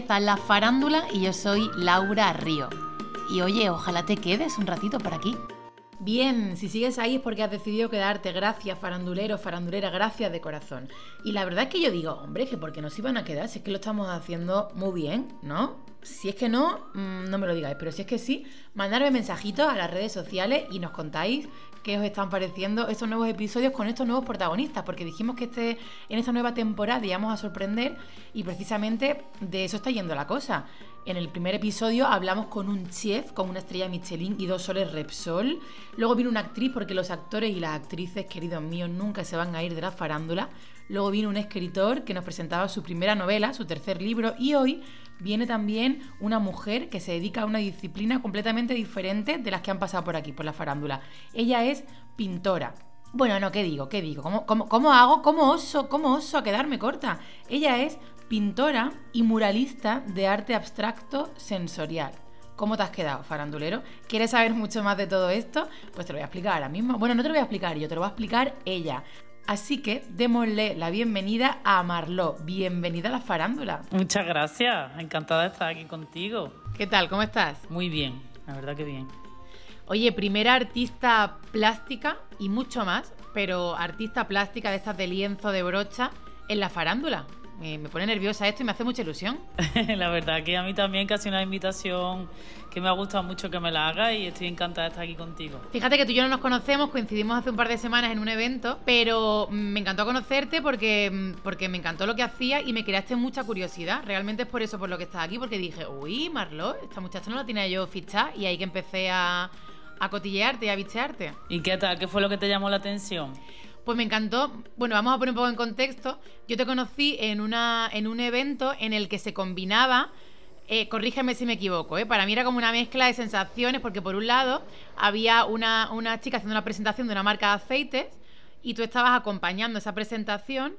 Empieza la farándula y yo soy Laura Río. Y oye, ojalá te quedes un ratito por aquí. Bien, si sigues ahí es porque has decidido quedarte. Gracias, farandulero, farandulera, gracias de corazón. Y la verdad es que yo digo, hombre, que porque nos iban a quedar, si es que lo estamos haciendo muy bien, ¿no? Si es que no, mm, no me lo digáis, pero si es que sí, mandarme mensajitos a las redes sociales y nos contáis qué os están pareciendo estos nuevos episodios con estos nuevos protagonistas, porque dijimos que este, en esta nueva temporada íbamos a sorprender y precisamente de eso está yendo la cosa. En el primer episodio hablamos con un chef, con una estrella Michelin y dos soles Repsol. Luego vino una actriz, porque los actores y las actrices, queridos míos, nunca se van a ir de la farándula. Luego vino un escritor que nos presentaba su primera novela, su tercer libro. Y hoy viene también una mujer que se dedica a una disciplina completamente diferente de las que han pasado por aquí, por la farándula. Ella es pintora. Bueno, no, ¿qué digo? ¿Qué digo? ¿Cómo, cómo, cómo hago? ¿Cómo oso? ¿Cómo oso a quedarme corta? Ella es pintora y muralista de arte abstracto sensorial. ¿Cómo te has quedado, farandulero? ¿Quieres saber mucho más de todo esto? Pues te lo voy a explicar ahora mismo. Bueno, no te lo voy a explicar yo, te lo va a explicar ella. Así que démosle la bienvenida a Marlo. Bienvenida a la farándula. Muchas gracias, encantada de estar aquí contigo. ¿Qué tal? ¿Cómo estás? Muy bien, la verdad que bien. Oye, primera artista plástica y mucho más, pero artista plástica de estas de lienzo, de brocha, en la farándula me, pone nerviosa esto y me hace mucha ilusión. la verdad que a mí también casi una invitación que me ha gustado mucho que me la haga y estoy encantada de estar aquí contigo. Fíjate que tú y yo no nos conocemos, coincidimos hace un par de semanas en un evento, pero me encantó conocerte porque, porque me encantó lo que hacías y me creaste mucha curiosidad. Realmente es por eso por lo que estás aquí, porque dije, uy, Marlo, esta muchacha no la tenía yo fichada y ahí que empecé a, a cotillearte y a bichearte. ¿Y qué tal? ¿Qué fue lo que te llamó la atención? Pues me encantó. Bueno, vamos a poner un poco en contexto. Yo te conocí en, una, en un evento en el que se combinaba, eh, corrígeme si me equivoco, ¿eh? para mí era como una mezcla de sensaciones, porque por un lado había una, una chica haciendo una presentación de una marca de aceites y tú estabas acompañando esa presentación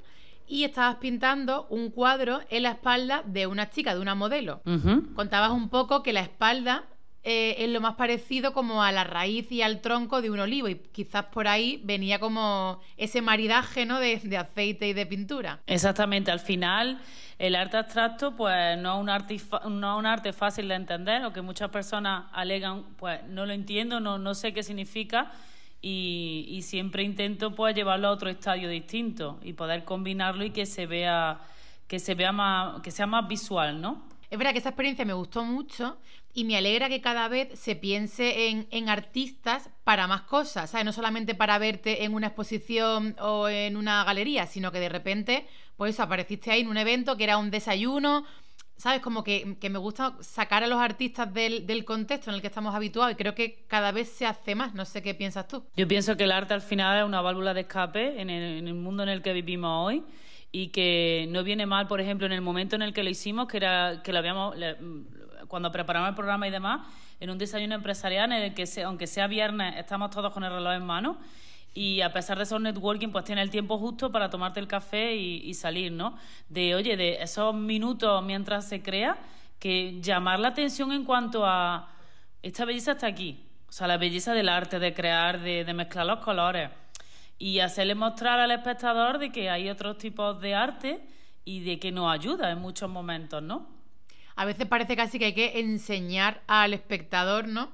y estabas pintando un cuadro en la espalda de una chica, de una modelo. Contabas un poco que la espalda eh, es lo más parecido como a la raíz y al tronco de un olivo y quizás por ahí venía como ese maridaje ¿no? de, aceite y de pintura. Exactamente, al final el arte abstracto pues no es un arte, no un arte fácil de entender, o que muchas personas alegan pues no lo entiendo, no, no sé qué significa y, y siempre intento pues llevarlo a otro estadio distinto y poder combinarlo y que se vea que se vea más que sea más visual, ¿no? Es verdad que esa experiencia me gustó mucho y me alegra que cada vez se piense en, artistas para más cosas, ¿sabes? No solamente para verte en una exposición o en una galería, sino que de repente, pues apareciste ahí en un evento que era un desayuno, ¿sabes? Como que, me gusta sacar a los artistas del, contexto en el que estamos habituados y creo que cada vez se hace más. No sé qué piensas tú. Yo pienso que el arte al final es una válvula de escape en el mundo en el que vivimos hoy y que no viene mal, por ejemplo, en el momento en el que lo hicimos, que era que lo habíamos cuando preparamos el programa y demás, en un desayuno empresarial en el que aunque sea viernes estamos todos con el reloj en mano y a pesar de ser networking, pues tiene el tiempo justo para tomarte el café y, salir, ¿no? De, oye, de esos minutos mientras se crea, que llamar la atención en cuanto a esta belleza está aquí, o sea, la belleza del arte, de crear, de mezclar los colores y hacerle mostrar al espectador de que hay otros tipos de arte y de que nos ayuda en muchos momentos, ¿no? A veces parece casi que hay que enseñar al espectador, ¿no?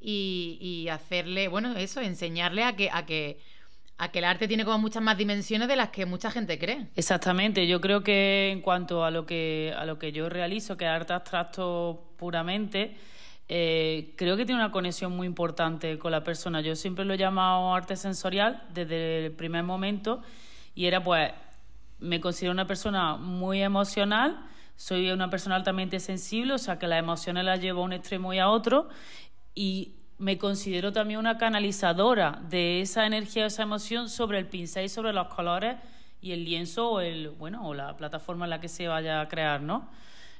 Y, hacerle, bueno, eso, enseñarle a que, a que a que el arte tiene como muchas más dimensiones de las que mucha gente cree. Exactamente, yo creo que en cuanto a lo que a lo que yo realizo, que es arte abstracto puramente, eh, creo que tiene una conexión muy importante con la persona. Yo siempre lo he llamado arte sensorial desde el primer momento y era pues, me considero una persona muy emocional, soy una persona altamente sensible, o sea que las emociones las llevo a un extremo y a otro y me considero también una canalizadora de esa energía, esa emoción sobre el pincel y sobre los colores y el lienzo o el bueno o la plataforma en la que se vaya a crear, ¿no?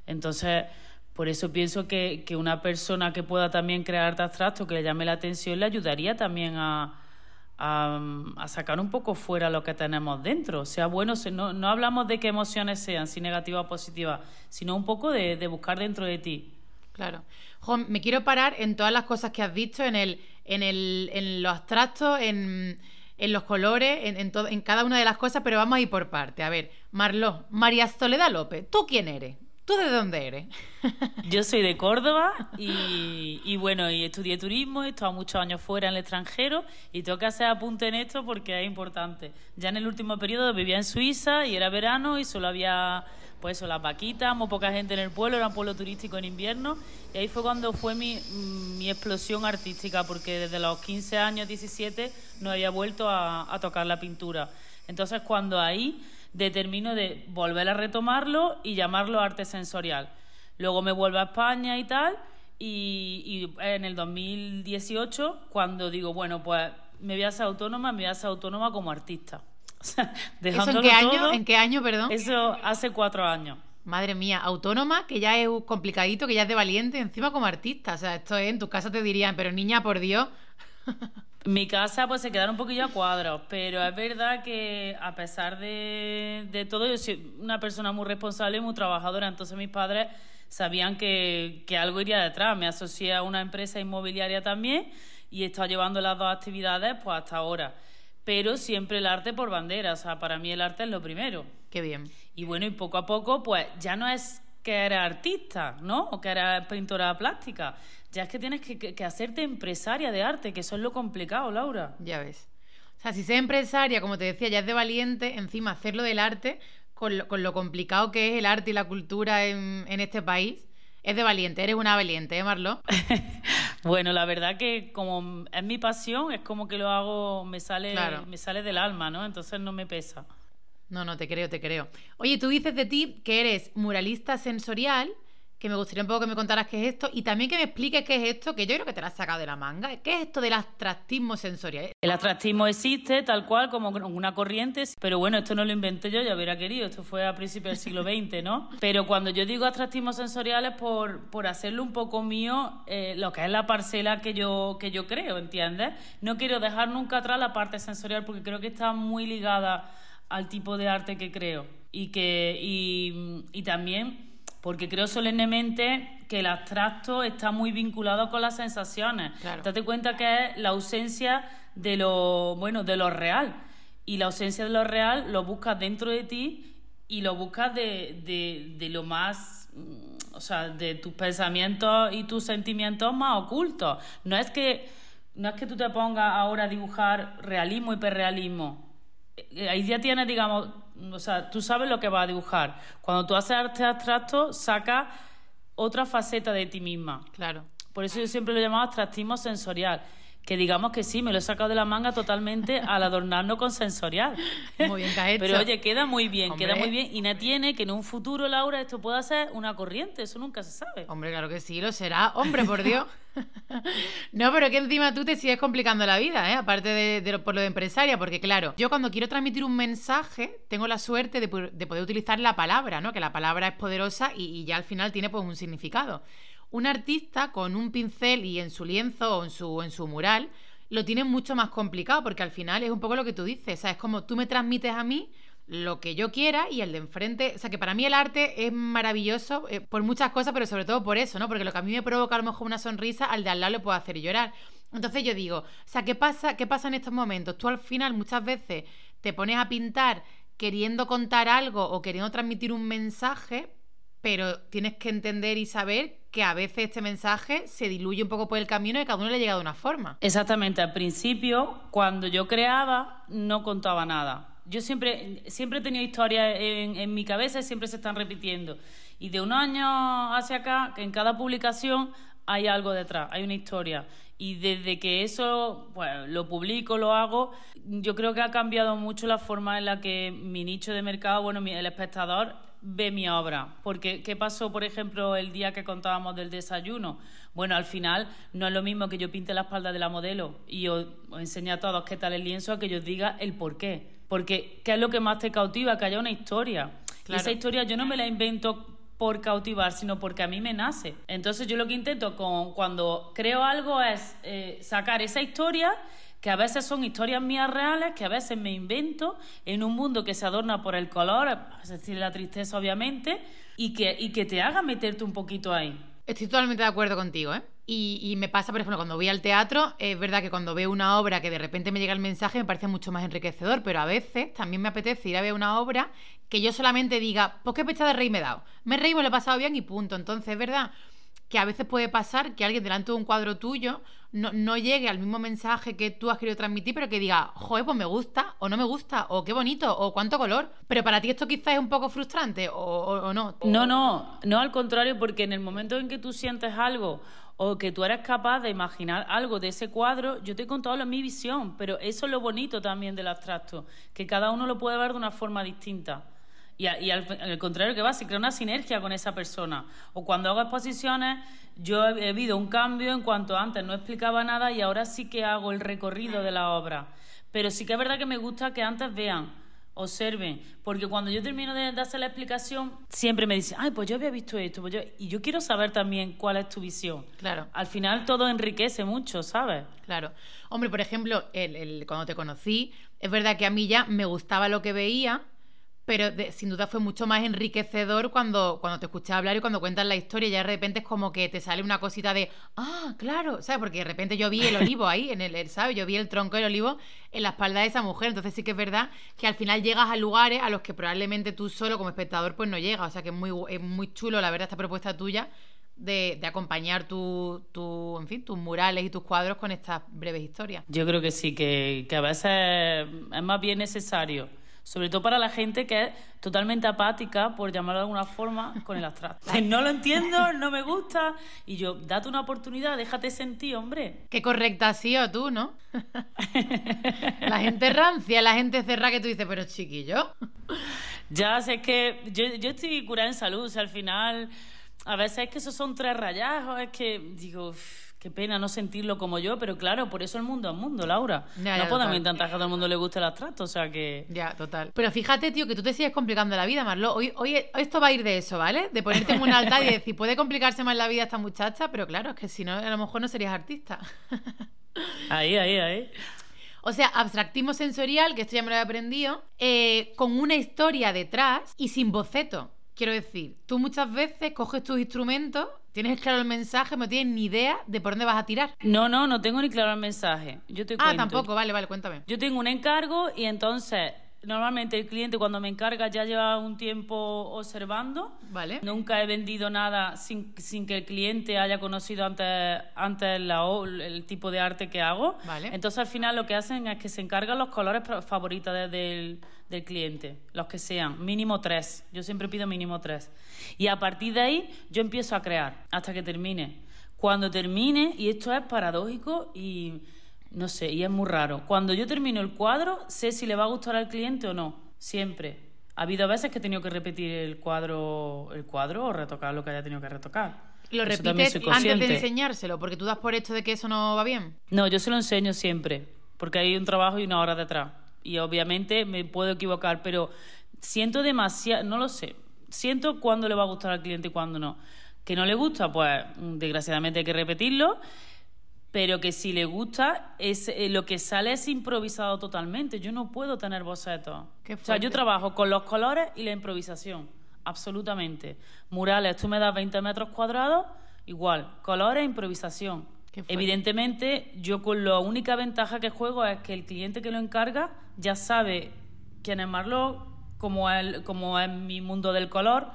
Entonces, por eso pienso que, una persona que pueda también crear arte abstracto, que le llame la atención, le ayudaría también a, sacar un poco fuera lo que tenemos dentro. O sea, bueno, no, no hablamos de qué emociones sean, si negativas o positivas, sino un poco de, buscar dentro de ti. Claro. me quiero parar en todas las cosas que has dicho, en, el, en, el, en lo abstracto, en, en los colores, en, en, en cada una de las cosas, pero vamos a ir por parte. A ver, Marló, María Soledad López, ¿tú quién eres? ¿Tú de dónde eres? Yo soy de Córdoba y, bueno, y estudié turismo, he estado muchos años fuera en el extranjero y tengo que hacer apunte en esto porque es importante. Ya en el último periodo vivía en Suiza y era verano y solo había pues eso, las vaquitas, muy poca gente en el pueblo, era un pueblo turístico en invierno y ahí fue cuando fue mi, mi explosión artística porque desde los 15 años, 17, no había vuelto a, a tocar la pintura. Entonces cuando ahí determino de volver a retomarlo y llamarlo arte sensorial. Luego me vuelvo a España y tal, y, en el 2018, cuando digo, bueno, pues me voy a ser autónoma, me voy a ser autónoma como artista. ¿Eso en qué año? ¿En qué año, perdón? Eso hace cuatro años. Madre mía, autónoma, que ya es complicadito, que ya es de valiente, encima como artista. O sea, esto es, en tu casa te dirían, pero niña, por Dios. Mi casa pues se quedaron un poquillo a cuadros, pero es verdad que a pesar de, de todo, yo soy una persona muy responsable muy trabajadora, entonces mis padres sabían que, que, algo iría detrás. Me asocié a una empresa inmobiliaria también y he estado llevando las dos actividades pues hasta ahora. Pero siempre el arte por bandera, o sea, para mí el arte es lo primero. Qué bien. Y bueno, y poco a poco, pues ya no es que eres artista, ¿no? O que eres pintora plástica. Ya es que tienes que, hacerte empresaria de arte, que eso es lo complicado, Laura. Ya ves. O sea, si ser empresaria, como te decía, ya es de valiente, encima hacerlo del arte, con lo, con lo complicado que es el arte y la cultura en, este país, es de valiente, eres una valiente, ¿eh, Marlo? bueno, la verdad que como es mi pasión, es como que lo hago, me sale, me sale del alma, ¿no? Entonces no me pesa. No, no, te creo, te creo. Oye, tú dices de ti que eres muralista sensorial, que me gustaría un poco que me contaras qué es esto y también que me expliques qué es esto, que yo creo que te lo has sacado de la manga. ¿Qué es esto del atractismo sensorial? El atractismo existe tal cual como una corriente, pero bueno, esto no lo inventé yo, ya hubiera querido, esto fue a principios del siglo XX, ¿no? Pero cuando yo digo atractismo sensorial es por, por hacerlo un poco mío, eh, lo que es la parcela que yo, que yo creo, ¿entiendes? No quiero dejar nunca atrás la parte sensorial porque creo que está muy ligada al tipo de arte que creo. Y, que, y, también porque creo solemnemente que el abstracto está muy vinculado con las sensaciones. Date cuenta que es la ausencia de lo, bueno, de lo real. Y la ausencia de lo real lo buscas dentro de ti y lo buscas de, de, de lo más mm, o sea, de tus pensamientos y tus sentimientos más ocultos. No es que no es que tú te pongas ahora a dibujar realismo y hiperrealismo. Eh, ahí ya tienes, digamos, o sea, tú sabes lo que vas a dibujar. Cuando tú haces arte abstracto, saca otra faceta de ti misma. Claro. Por eso yo siempre lo llamaba abstractismo sensorial que digamos que sí, me lo he sacado de la manga totalmente al adornarlo con sensorial. Muy bien, que Pero oye, queda muy bien, queda muy bien y no tiene que en un futuro, Laura, esto pueda ser una corriente, eso nunca se sabe. Hombre, claro que sí, lo será. Hombre, por Dios. no, pero que encima tú te sigues complicando la vida, ¿eh? aparte de, por lo de empresaria, porque claro, yo cuando quiero transmitir un mensaje, tengo la suerte de, poder utilizar la palabra, ¿no? Que la palabra es poderosa y, y ya al final tiene pues un significado. Un artista con un pincel y en su lienzo o en su, en su mural lo tiene mucho más complicado porque al final es un poco lo que tú dices, o sea, es como tú me transmites a mí lo que yo quiera y el de enfrente, o sea, que para mí el arte es maravilloso eh, por muchas cosas, pero sobre todo por eso, ¿no? Porque lo que a mí me provoca a lo mejor una sonrisa, al de al lado le puedo hacer llorar. Entonces yo digo, o sea, ¿qué pasa, ¿qué pasa en estos momentos? Tú al final muchas veces te pones a pintar queriendo contar algo o queriendo transmitir un mensaje, pero tienes que entender y saber que a veces este mensaje se diluye un poco por el camino y cada uno le llega de una forma. Exactamente, al principio, cuando yo creaba, no contaba nada. Yo siempre, siempre he tenido historias en, mi cabeza y siempre se están repitiendo. Y de un año hacia acá, en cada publicación hay algo detrás, hay una historia. Y desde que eso pues, lo publico, lo hago, yo creo que ha cambiado mucho la forma en la que mi nicho de mercado, bueno, el espectador ve mi obra. Porque, ¿qué pasó, por ejemplo, el día que contábamos del desayuno? Bueno, al final no es lo mismo que yo pinte la espalda de la modelo y os, enseñe a todos qué tal el lienzo a que yo os diga el por qué. Porque, ¿qué es lo que más te cautiva? Que haya una historia. Y esa historia yo no me la invento por cautivar, sino porque a mí me nace. Entonces yo lo que intento con, cuando creo algo es eh, sacar esa historia que a veces son historias mías reales, que a veces me invento en un mundo que se adorna por el color, es decir, la tristeza obviamente, y que, y que te haga meterte un poquito ahí. Estoy totalmente de acuerdo contigo, ¿eh? Y, me pasa, por ejemplo, cuando voy al teatro, es verdad que cuando veo una obra que de repente me llega el mensaje me parece mucho más enriquecedor, pero a veces también me apetece ir a ver una obra que yo solamente diga, pues qué pecha de rey me he dado. Me reí, me lo he pasado bien y punto. Entonces, es verdad que a veces puede pasar que alguien delante de un cuadro tuyo no, llegue al mismo mensaje que tú has querido transmitir, pero que diga, joder, pues me gusta, o no me gusta, o qué bonito, o cuánto color. Pero para ti esto quizás es un poco frustrante, o, o no. No, no, no al contrario, porque en el momento en que tú sientes algo o que tú eres capaz de imaginar algo de ese cuadro, yo te he contado mi visión, pero eso es lo bonito también del abstracto, que cada uno lo puede ver de una forma distinta. Y, al, contrario que va, se crea una sinergia con esa persona. O cuando hago exposiciones, yo he, he un cambio en cuanto antes no explicaba nada y ahora sí que hago el recorrido de la obra. Pero sí que es verdad que me gusta que antes vean, observen, porque cuando yo termino de, hacer la explicación, siempre me dicen, ay, pues yo había visto esto, pues y yo quiero saber también cuál es tu visión. Claro. Al final todo enriquece mucho, ¿sabes? Claro. Hombre, por ejemplo, el, cuando te conocí, es verdad que a mí ya me gustaba lo que veía, pero sin duda fue mucho más enriquecedor cuando, cuando te escuché hablar y cuando cuentas la historia, ya de repente es como que te sale una cosita de, ah, claro, ¿sabes? Porque de repente yo vi el olivo ahí, en el, ¿sabes? Yo vi el tronco del olivo en la espalda de esa mujer, entonces sí que es verdad que al final llegas a lugares a los que probablemente tú solo como espectador pues no llegas, o sea que es muy, es muy chulo la verdad esta propuesta tuya de, de, acompañar tu, tu, en fin, tus murales y tus cuadros con estas breves historias. Yo creo que sí, que, que a veces es más bien necesario sobre todo para la gente que es totalmente apática, por llamarlo de alguna forma, con el abstracto. no lo entiendo, no me gusta, y yo, date una oportunidad, déjate sentir, hombre. Qué correcta has sido tú, ¿no? la gente rancia, la gente cerrada que tú dices, pero chiquillo. ya, sé que yo, yo estoy curada en salud, o sea, al final, a veces es que esos son tres rayajos, es que digo... Qué pena no sentirlo como yo, pero claro, por eso el mundo es mundo, Laura. no podemos intentar que a todo el mundo le guste el abstracto, o sea que... Ya, total. Pero fíjate, tío, que tú te sigues complicando la vida, Marlo. Hoy, hoy esto va a ir de eso, ¿vale? De ponerte en un altar y decir, puede complicarse más la vida esta muchacha, pero claro, es que si no, a lo mejor no serías artista. ahí, ahí, ahí. O sea, abstractismo sensorial, que esto ya me lo he aprendido, eh, con una historia detrás y sin boceto. Quiero decir, tú muchas veces coges tus instrumentos, tienes claro el mensaje, no tienes ni idea de por dónde vas a tirar. No, no, no tengo ni claro el mensaje. Yo te ah, tampoco, vale, vale, cuéntame. Yo tengo un encargo y entonces normalmente el cliente cuando me encarga ya lleva un tiempo observando. Vale. Nunca he vendido nada sin, que el cliente haya conocido antes, antes la, el tipo de arte que hago. Vale. Entonces al final lo que hacen es que se encargan los colores favoritos del del cliente, los que sean, mínimo tres. Yo siempre pido mínimo tres. Y a partir de ahí yo empiezo a crear hasta que termine. Cuando termine, y esto es paradójico y no sé, y es muy raro, cuando yo termino el cuadro, sé si le va a gustar al cliente o no, siempre. Ha habido veces que he tenido que repetir el cuadro, el cuadro o retocar lo que haya tenido que retocar. ¿Lo repites antes de enseñárselo? Porque tú das por hecho de que eso no va bien. No, yo se lo enseño siempre, porque hay un trabajo y una hora detrás y obviamente me puedo equivocar, pero siento demasiado, no lo sé, siento cuándo le va a gustar al cliente y cuándo no. Que no le gusta, pues desgraciadamente hay que repetirlo, pero que si le gusta, es, eh, lo que sale es improvisado totalmente. Yo no puedo tener bocetos. O sea, yo trabajo con los colores y la improvisación, absolutamente. Murales, tú me das 20 metros cuadrados, igual, colores e improvisación. Evidentemente, yo con la única ventaja que juego es que el cliente que lo encarga ya sabe quién es Marlowe, cómo es, cómo es mi mundo del color,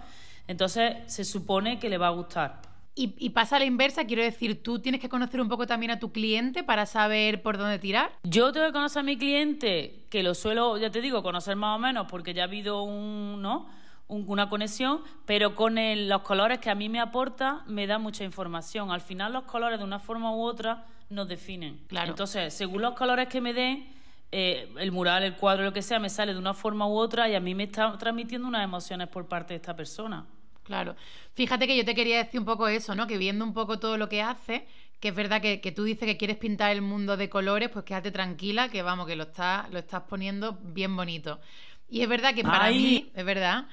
entonces se supone que le va a gustar. Y, pasa a la inversa, quiero decir, tú tienes que conocer un poco también a tu cliente para saber por dónde tirar. Yo tengo que conocer a mi cliente, que lo suelo, ya te digo, conocer más o menos, porque ya ha habido un, ¿no? una conexión, pero con los colores que a mí me aporta me da mucha información. Al final los colores de una forma u otra nos definen. Claro. Entonces, según los colores que me den, eh, el mural, el cuadro, lo que sea, me sale de una forma u otra y a mí me está transmitiendo unas emociones por parte de esta persona. Claro. Fíjate que yo te quería decir un poco eso, ¿no? Que viendo un poco todo lo que hace, que es verdad que, tú dices que quieres pintar el mundo de colores, pues quédate tranquila, que vamos, que lo estás, lo estás poniendo bien bonito. Y es verdad que para mí, es verdad,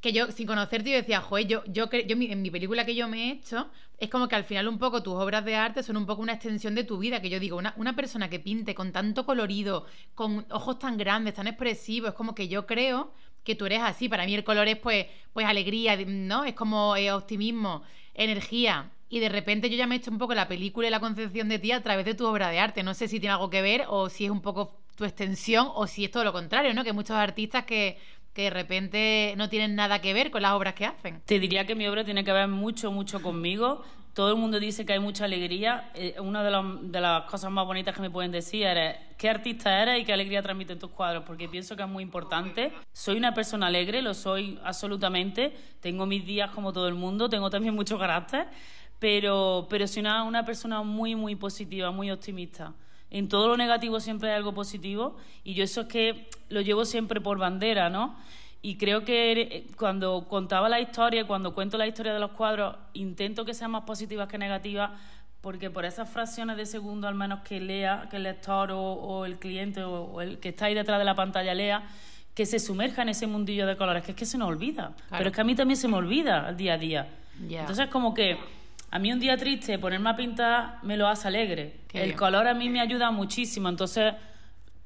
que yo, sin conocerte, yo decía, joder, yo, yo, yo en mi película que yo me he hecho, es como que al final un poco tus obras de arte son un poco una extensión de tu vida, que yo digo, una, una persona que pinte con tanto colorido, con ojos tan grandes, tan expresivos, es como que yo creo que tú eres así. Para mí el color es pues, pues alegría, ¿no? Es como eh, optimismo, energía. y de repente yo ya me he hecho un poco la película y la concepción de ti a través de tu obra de arte. No sé si tiene algo que ver o si es un poco tu extensión o si es todo lo contrario, ¿no? Que muchos artistas que que de repente no tienen nada que ver con las obras que hacen. Te diría que mi obra tiene que ver mucho, mucho conmigo. Todo el mundo dice que hay mucha alegría. Eh, una de, las cosas más bonitas que me pueden decir es qué artista eres y qué alegría transmiten tus cuadros, porque pienso que es muy importante. Soy una persona alegre, lo soy absolutamente. Tengo mis días como todo el mundo, tengo también mucho carácter, pero, pero soy una, una persona muy, muy positiva, muy optimista en todo lo negativo siempre hay algo positivo y yo eso es que lo llevo siempre por bandera, ¿no? Y creo que eh, cuando contaba la historia, cuando cuento la historia de los cuadros, intento que sean más positivas que negativas, porque por esas fracciones de segundo al menos que lea, que el lector o, el cliente o, el que está ahí detrás de la pantalla lea, que se sumerja en ese mundillo de colores, que es que se nos olvida. Pero es que a mí también se me olvida al día a día. Entonces, como que a mí un día triste ponerme a pintar me lo hace alegre. el color a mí me ayuda muchísimo, entonces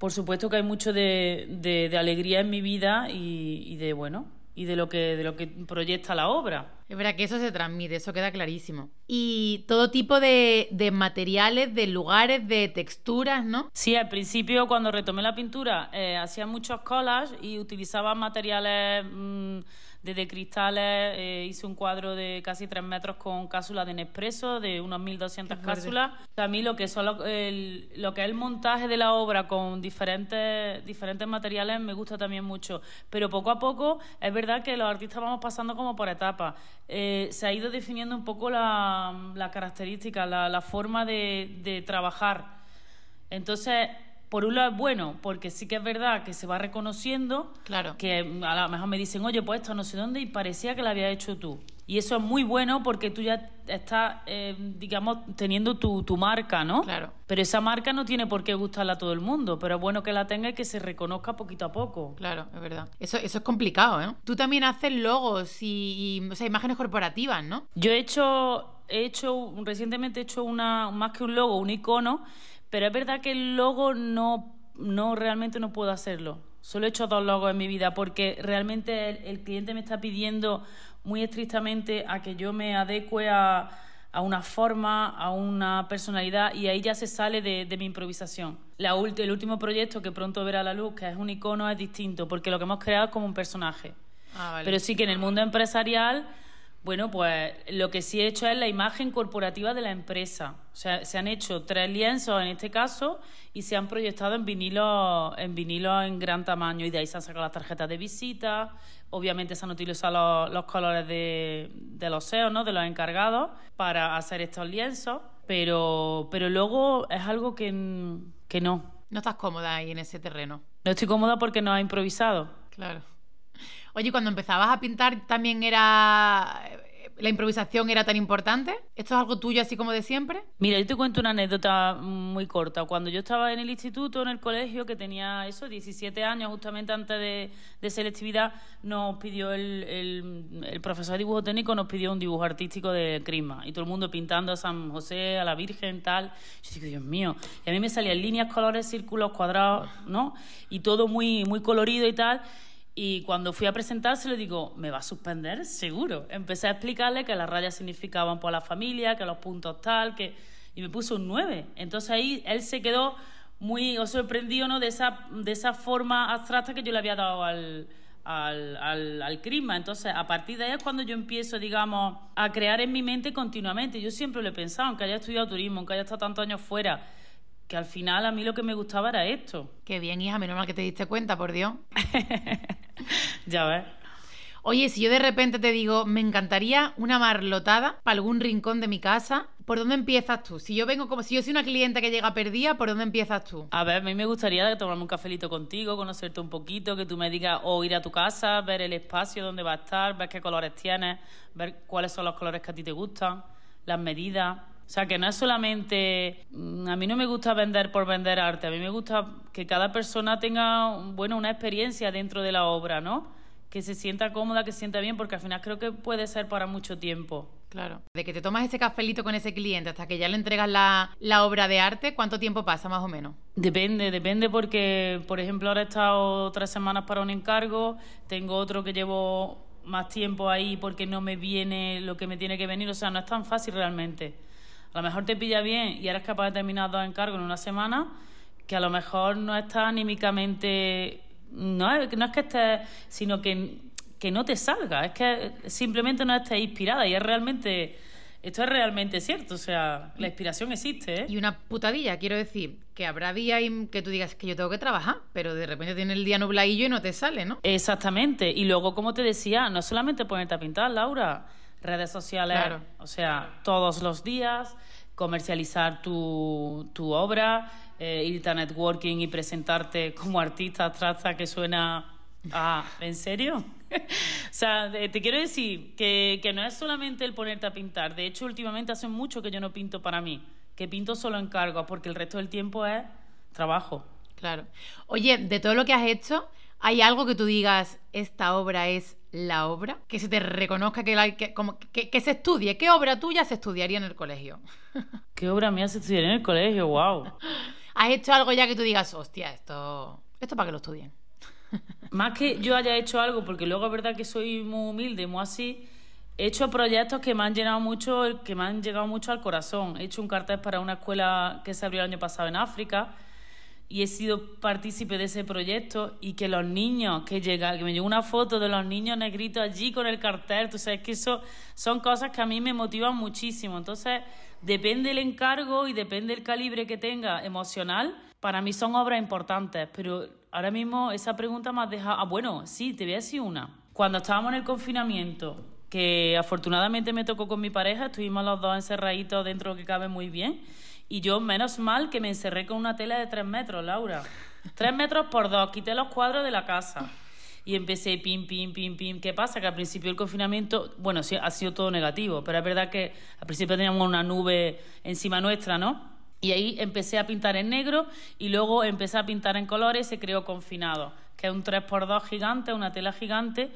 por supuesto que hay mucho de, alegría en mi vida y, de bueno y de lo que de lo que proyecta la obra. Es verdad que eso se transmite, eso queda clarísimo. Y todo tipo de, materiales, de lugares, de texturas, ¿no? Sí, al principio cuando retomé la pintura eh, hacía muchos collages y utilizaba materiales... Mm, desde cristales, eh, hice un cuadro de casi tres metros con cápsulas de Nespresso, de unos 1.200 cápsulas. A mí lo que, son lo, lo que es el montaje de la obra con diferentes, diferentes materiales me gusta también mucho. Pero poco a poco es verdad que los artistas vamos pasando como por etapas. Eh, se ha ido definiendo un poco la, la característica, la, la forma de, de trabajar. Entonces, por un lado es bueno, porque sí que es verdad que se va reconociendo, claro. que a lo mejor me dicen, oye, pues esto no sé dónde, y parecía que lo había hecho tú. Y eso es muy bueno porque tú ya estás, eh, digamos, teniendo tu, tu, marca, ¿no? Claro. Pero esa marca no tiene por qué gustarla a todo el mundo, pero es bueno que la tenga y que se reconozca poquito a poco. Claro, es verdad. Eso, eso es complicado, ¿eh? Tú también haces logos y, o sea, imágenes corporativas, ¿no? Yo he hecho, he hecho, recientemente he hecho una, más que un logo, un icono pero es verdad que el logo no, no realmente no puedo hacerlo. Solo he hecho dos logos en mi vida porque realmente el, cliente me está pidiendo muy estrictamente a que yo me adecue a, a una forma, a una personalidad y ahí ya se sale de, de mi improvisación. La el último proyecto que pronto verá la luz, que es un icono, es distinto porque lo que hemos creado es como un personaje. Ah, Pero sí que en el mundo empresarial bueno, pues lo que sí he hecho es la imagen corporativa de la empresa. O sea, se han hecho tres lienzos en este caso y se han proyectado en vinilo, en vinilo en gran tamaño y de ahí se han sacado las tarjetas de visita. Obviamente se han utilizado los, colores de, los SEO, ¿no? de los encargados, para hacer estos lienzos. Pero, pero luego es algo que, que no. No estás cómoda ahí en ese terreno. No estoy cómoda porque no ha improvisado. Claro. Oye, cuando empezabas a pintar también era la improvisación era tan importante? ¿Esto es algo tuyo así como de siempre? Mira, yo te cuento una anécdota muy corta. Cuando yo estaba en el instituto, en el colegio, que tenía eso, 17 años, justamente antes de, selectividad, nos pidió el, el, profesor de dibujo técnico, nos pidió un dibujo artístico de Crisma. Y todo el mundo pintando a San José, a la Virgen, tal. Yo digo, Dios mío. Y a mí me salían líneas, colores, círculos, cuadrados, ¿no? Y todo muy, muy colorido y tal. Y cuando fui a presentarse le digo, ¿me va a suspender? Seguro. Empecé a explicarle que las rayas significaban por la familia, que los puntos tal, que... Y me puso un 9. Entonces ahí él se quedó muy sorprendido ¿no? de, esa, de esa forma abstracta que yo le había dado al, al, al, al crisma. Entonces, a partir de ahí es cuando yo empiezo, digamos, a crear en mi mente continuamente. Yo siempre lo he pensado, aunque haya estudiado turismo, aunque haya estado tantos años fuera, que al final a mí lo que me gustaba era esto. Qué bien, hija, menos mal que te diste cuenta, por Dios. ya ves. Oye, si yo de repente te digo, me encantaría una marlotada para algún rincón de mi casa, ¿por dónde empiezas tú? Si yo vengo como si yo soy una clienta que llega perdida, ¿por dónde empiezas tú? A ver, a mí me gustaría tomarme un cafelito contigo, conocerte un poquito, que tú me digas o ir a tu casa, ver el espacio donde va a estar, ver qué colores tienes, ver cuáles son los colores que a ti te gustan, las medidas. O sea, que no es solamente... Mm, a mí no me gusta vender por vender arte, a mí me gusta que cada persona tenga, bueno, una experiencia dentro de la obra, ¿no? Que se sienta cómoda, que se sienta bien, porque al final creo que puede ser para mucho tiempo. Claro. De que te tomas ese cafelito con ese cliente hasta que ya le entregas la, la, obra de arte, ¿cuánto tiempo pasa más o menos? Depende, depende porque, por ejemplo, ahora he estado tres semanas para un encargo, tengo otro que llevo más tiempo ahí porque no me viene lo que me tiene que venir. O sea, no es tan fácil realmente. A lo mejor te pilla bien y eres capaz de terminar dos encargos en una semana, que a lo mejor no estás anímicamente. No es, no es que estés, sino que, que no te salga. Es que simplemente no estés inspirada y es realmente esto es realmente cierto, o sea, la inspiración existe, ¿eh? Y una putadilla, quiero decir, que habrá días que tú digas que yo tengo que trabajar, pero de repente tiene el día nubladillo y no te sale, ¿no? Exactamente. Y luego, como te decía, no solamente ponerte a pintar, Laura, redes sociales, o sea, todos los días, comercializar tu, tu obra, eh, irte a networking y presentarte como artista abstracta que suena Ah, ¿en serio? o sea, te quiero decir que, que, no es solamente el ponerte a pintar. De hecho, últimamente hace mucho que yo no pinto para mí, que pinto solo en cargo, porque el resto del tiempo es trabajo. Claro. Oye, de todo lo que has hecho, ¿hay algo que tú digas, esta obra es la obra? Que se te reconozca, que, la, que, como, que, que se estudie. ¿Qué obra tuya se estudiaría en el colegio? ¿Qué obra mía se estudiaría en el colegio? ¡Wow! ¿Has hecho algo ya que tú digas, hostia, esto, esto para que lo estudien? Más que yo haya hecho algo, porque luego es verdad que soy muy humilde, muy así, he hecho proyectos que me han llenado mucho, que me han llegado mucho al corazón. He hecho un cartel para una escuela que se abrió el año pasado en África y he sido partícipe de ese proyecto y que los niños que llegan, que me llegó una foto de los niños negritos allí con el cartel, tú sabes que eso son cosas que a mí me motivan muchísimo. Entonces, depende el encargo y depende el calibre que tenga emocional, para mí son obras importantes, pero ahora mismo esa pregunta me ha dejado... Ah, bueno, sí, te voy a decir una. Cuando estábamos en el confinamiento, que afortunadamente me tocó con mi pareja, estuvimos los dos encerraditos dentro que cabe muy bien, y yo menos mal que me encerré con una tela de tres metros, Laura. Tres metros por dos, quité los cuadros de la casa. Y empecé pim, pim, pim, pim. ¿Qué pasa? Que al principio el confinamiento, bueno, sí, ha sido todo negativo, pero es verdad que al principio teníamos una nube encima nuestra, ¿no? Y ahí empecé a pintar en negro y luego empecé a pintar en colores y se creó Confinado, que es un 3x2 gigante, una tela gigante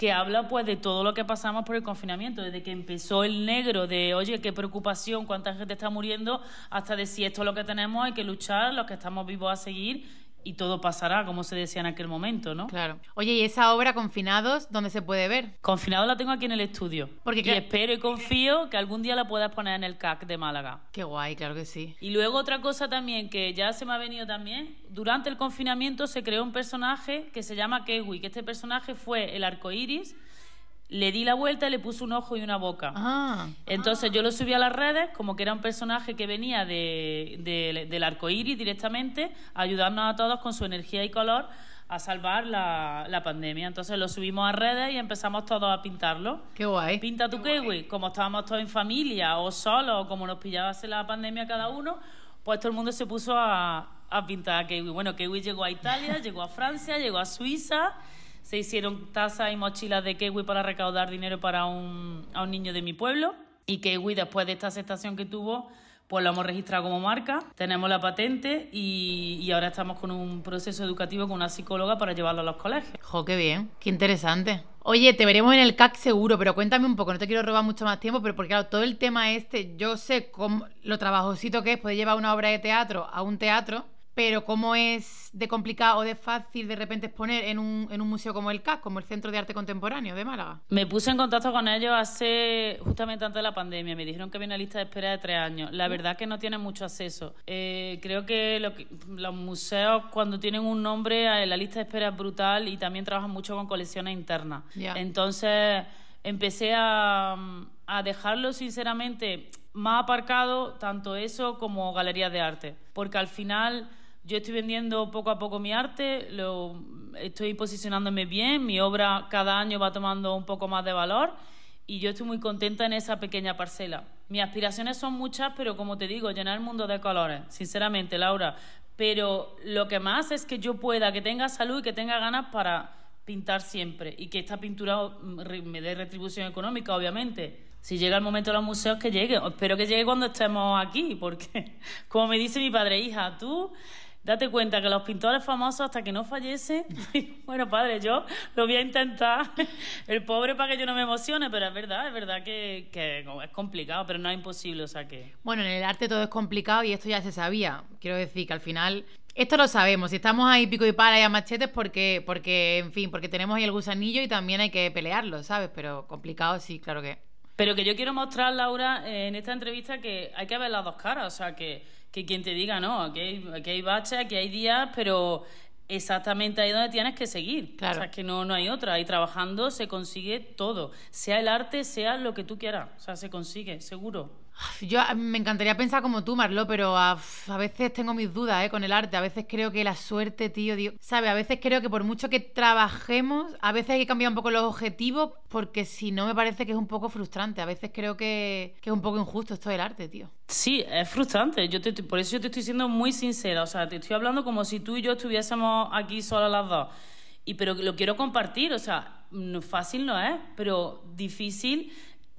que habla pues de todo lo que pasamos por el confinamiento, desde que empezó el negro de, oye, qué preocupación, cuánta gente está muriendo, hasta de si esto es lo que tenemos, hay que luchar, los que estamos vivos a seguir y todo pasará, como se decía en aquel momento, ¿no? Claro. Oye, ¿y esa obra Confinados dónde se puede ver? Confinados la tengo aquí en el estudio. Porque, y espero y confío que algún día la puedas poner en el CAC de Málaga. Qué guay, claro que sí. Y luego otra cosa también que ya se me ha venido también, durante el confinamiento se creó un personaje que se llama Kewi, que este personaje fue el arco iris le di la vuelta y le puse un ojo y una boca. Ah. Entonces yo lo subí a las redes como que era un personaje que venía de, del arco iris directamente, ayudándonos a todos con su energía y color a salvar la, la, pandemia. Entonces lo subimos a redes y empezamos todos a pintarlo. Qué guay. Pinta tu kiwi. Como estábamos todos en familia o solos, o como nos pillaba la pandemia cada uno, pues todo el mundo se puso a, a pintar a kiwi. Bueno, kiwi llegó a Italia, llegó a Francia, llegó a Suiza se hicieron tazas y mochilas de kiwi para recaudar dinero para un, a un niño de mi pueblo. Y kiwi, después de esta aceptación que tuvo, pues lo hemos registrado como marca, tenemos la patente y, y, ahora estamos con un proceso educativo con una psicóloga para llevarlo a los colegios. ¡Jo, qué bien! ¡Qué interesante! Oye, te veremos en el CAC seguro, pero cuéntame un poco, no te quiero robar mucho más tiempo, pero porque claro, todo el tema este, yo sé cómo, lo trabajosito que es poder llevar una obra de teatro a un teatro, pero cómo es de complicado o de fácil de repente exponer en un, en un museo como el CAC, como el Centro de Arte Contemporáneo de Málaga. Me puse en contacto con ellos hace justamente antes de la pandemia. Me dijeron que había una lista de espera de tres años. La verdad que no tienen mucho acceso. Eh, creo que, los museos cuando tienen un nombre, eh, la lista de espera es brutal y también trabajan mucho con colecciones internas. Entonces empecé a, a dejarlo sinceramente más aparcado tanto eso como galerías de arte, porque al final yo estoy vendiendo poco a poco mi arte, lo, estoy posicionándome bien, mi obra cada año va tomando un poco más de valor y yo estoy muy contenta en esa pequeña parcela. Mis aspiraciones son muchas, pero como te digo, llenar el mundo de colores, sinceramente, Laura. Pero lo que más es que yo pueda, que tenga salud y que tenga ganas para pintar siempre y que esta pintura me dé retribución económica, obviamente. Si llega el momento de los museos, que llegue. Espero que llegue cuando estemos aquí, porque, como me dice mi padre, hija, tú Date cuenta que los pintores famosos, hasta que no fallece, bueno, padre, yo lo voy a intentar. El pobre para que yo no me emocione, pero es verdad, es verdad que, que es complicado, pero no es imposible, o sea que... Bueno, en el arte todo es complicado y esto ya se sabía. Quiero decir que al final esto lo sabemos. Si estamos ahí pico y pala y a machetes, porque, porque, en fin, porque tenemos ahí el gusanillo y también hay que pelearlo, ¿sabes? Pero complicado sí, claro que. Pero que yo quiero mostrar, Laura, en esta entrevista que hay que ver las dos caras. O sea, que, que quien te diga, no, aquí hay, aquí hay baches, aquí hay días, pero exactamente ahí donde tienes que seguir. Claro. O sea, es que no, no hay otra. Ahí trabajando se consigue todo. Sea el arte, sea lo que tú quieras. O sea, se consigue, seguro. Yo me encantaría pensar como tú, Marlo, pero a, veces tengo mis dudas ¿eh? con el arte. A veces creo que la suerte, tío, tío. ¿Sabes? A veces creo que por mucho que trabajemos, a veces hay que cambiar un poco los objetivos porque si no me parece que es un poco frustrante. A veces creo que, es un poco injusto esto del arte, tío. Sí, es frustrante. Yo te, por eso yo te estoy siendo muy sincera. O sea, te estoy hablando como si tú y yo estuviésemos aquí solas las dos. Y pero lo quiero compartir. O sea, fácil no es, pero difícil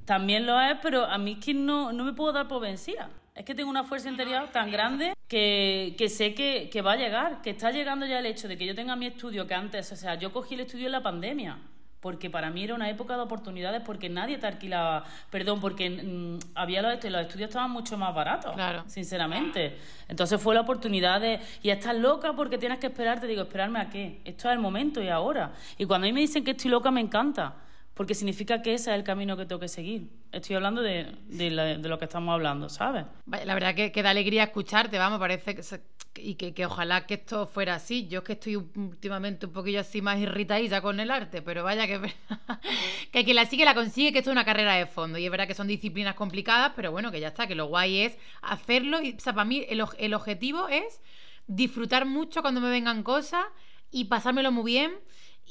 también lo es, pero a mí es que no, no me puedo dar por vencida. Es que tengo una fuerza interior tan grande que, que sé que, que, va a llegar, que está llegando ya el hecho de que yo tenga mi estudio, que antes, o sea, yo cogí el estudio en la pandemia, porque para mí era una época de oportunidades, porque nadie te alquilaba, perdón, porque mm, había los, los estudios estaban mucho más baratos, claro. sinceramente. Entonces fue la oportunidad de, y estás loca porque tienes que esperarte, digo, ¿esperarme a qué? Esto es el momento y ahora. Y cuando a mí me dicen que estoy loca, me encanta porque significa que ese es el camino que tengo que seguir. Estoy hablando de, de, lo que estamos hablando, ¿sabes? La verdad que, da alegría escucharte, vamos, parece que, y que, que, ojalá que esto fuera así. Yo es que estoy últimamente un poquillo así más irritadita con el arte, pero vaya que que quien la sigue la consigue, que esto es una carrera de fondo. Y es verdad que son disciplinas complicadas, pero bueno, que ya está, que lo guay es hacerlo. Y, o sea, para mí el, el objetivo es disfrutar mucho cuando me vengan cosas y pasármelo muy bien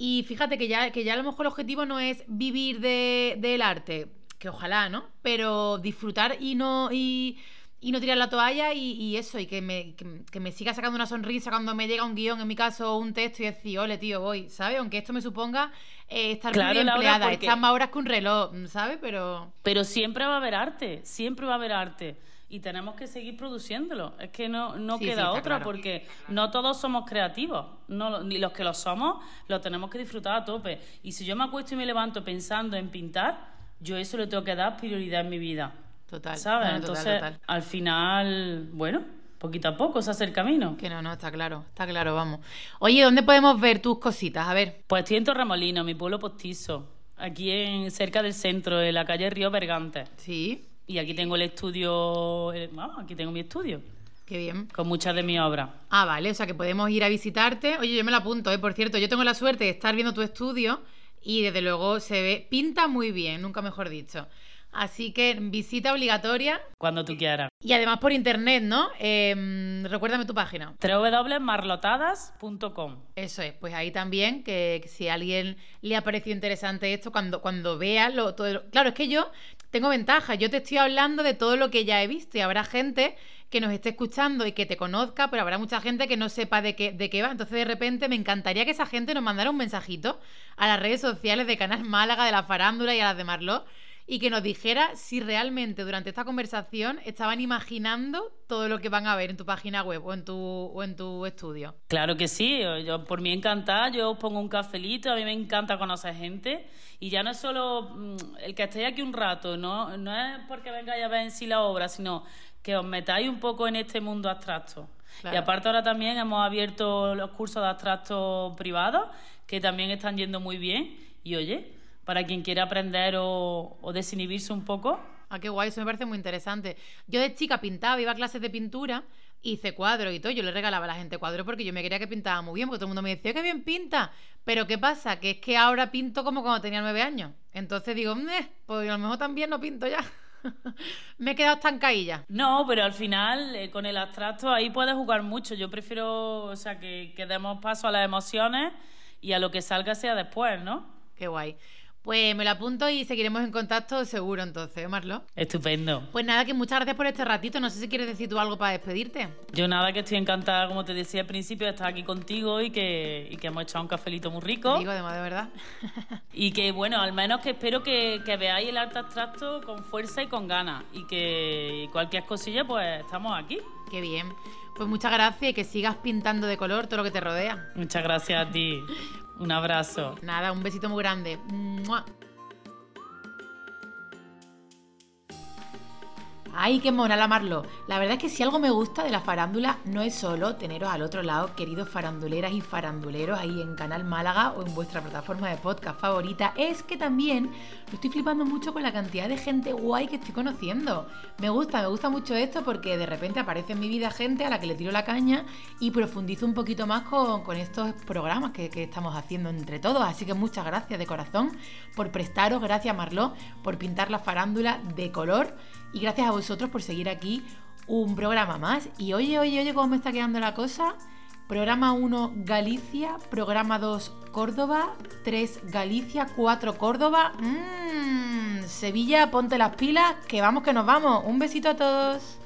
y fíjate que ya, que ya a lo mejor el objetivo no es vivir de, del arte, que ojalá, ¿no? Pero disfrutar y no, y, no tirar la toalla y, eso, y que me, que, me siga sacando una sonrisa cuando me llega un guion, en mi caso, un texto y decir, ole, tío, voy, ¿sabes? Aunque esto me suponga eh, estar muy empleada, estar más horas que un reloj, ¿sabes? Pero... Pero siempre va a haber arte, siempre va a haber arte y tenemos que seguir produciéndolo. Es que no, no queda otra porque no todos somos creativos. No, ni los que lo somos, lo tenemos que disfrutar a tope. Y si yo me acuesto y me levanto pensando en pintar, yo eso le tengo que dar prioridad en mi vida. Total. ¿Sabes? Entonces, al final, bueno, poquito a poco se hace el camino. Que no, no, está claro, está claro, vamos. Oye, ¿dónde podemos ver tus cositas? A ver. Pues estoy en Torremolino, mi pueblo postizo, aquí en cerca del centro, en la calle Río Bergante. Sí. Y aquí tengo el estudio, eh, vamos, aquí tengo mi estudio. Qué bien. Con muchas de mis obras. Ah, vale, o sea que podemos ir a visitarte. Oye, yo me la apunto, ¿eh? Por cierto, yo tengo la suerte de estar viendo tu estudio y desde luego se ve, pinta muy bien, nunca mejor dicho. Así que visita obligatoria. Cuando tú quieras. Y además por internet, ¿no? Em, recuérdame tu página. www.marlotadas.com Eso es, pues ahí también, que, si a alguien le ha parecido interesante esto, cuando, cuando vea lo, todo... Claro, es que yo tengo ventaja. Yo te estoy hablando de todo lo que ya he visto y habrá gente que nos esté escuchando y que te conozca, pero habrá mucha gente que no sepa de qué, de qué va. Entonces, de repente, me encantaría que esa gente nos mandara un mensajito a las redes sociales de Canal Málaga, de la Farándula y a las de Marló y que nos dijera si realmente durante esta conversación estaban imaginando todo lo que van a ver en tu página web o en tu, o en tu estudio. Claro que sí, yo por mí encantada, yo os pongo un cafelito, a mí me encanta conocer gente y ya no es solo mm, el que estéis aquí un rato, no, no es porque vengáis a ver en sí la obra, sino que os metáis un poco en este mundo abstracto. Y aparte ahora también hemos abierto los cursos de abstracto privados, que también están yendo muy bien. Y oye, para quien quiera aprender o, desinhibirse un poco. Ah, qué guay, eso me parece muy interesante. Yo de chica pintaba, iba a clases de pintura, hice cuadros y todo. Yo le regalaba a la gente cuadros porque yo me quería que pintaba muy bien, porque todo el mundo me decía, qué bien pinta. Pero ¿qué pasa? Que es que ahora pinto como cuando tenía nueve años. Entonces digo, pues a lo mejor también no pinto ya. me he quedado estancadilla. No, pero al final eh, con el abstracto ahí puedes jugar mucho. Yo prefiero, o sea, que, que demos paso a las emociones y a lo que salga sea después, ¿no? Qué guay. Pues me lo apunto y seguiremos en contacto seguro entonces, Marlo. Estupendo. Pues nada, que muchas gracias por este ratito. No sé si quieres decir tú algo para despedirte. Yo nada, que estoy encantada, como te decía al principio, de estar aquí contigo y que, que hemos echado un cafelito muy rico. Digo, además, de verdad. y que bueno, al menos que espero que, que veáis el arte abstracto con fuerza y con ganas. Y que cualquier cosilla, pues estamos aquí. Qué bien. Pues muchas gracias y que sigas pintando de color todo lo que te rodea. Muchas gracias a ti. Un abrazo. Nada, un besito muy grande. Ay, qué mona la Marlo. La verdad es que si algo me gusta de la farándula no es solo teneros al otro lado, queridos faranduleras y faranduleros, ahí en Canal Málaga o en vuestra plataforma de podcast favorita, es que también lo estoy flipando mucho con la cantidad de gente guay que estoy conociendo. Me gusta, me gusta mucho esto porque de repente aparece en mi vida gente a la que le tiro la caña y profundizo un poquito más con, estos programas que, estamos haciendo entre todos. Así que muchas gracias de corazón por prestaros, gracias Marlo, por pintar la farándula de color y gracias a vosotros por seguir aquí un programa más. Y oye, oye, oye, ¿cómo me está quedando la cosa? Programa 1 Galicia, programa 2 Córdoba, 3 Galicia, 4 Córdoba. Mmm, Sevilla, ponte las pilas, que vamos que nos vamos. Un besito a todos.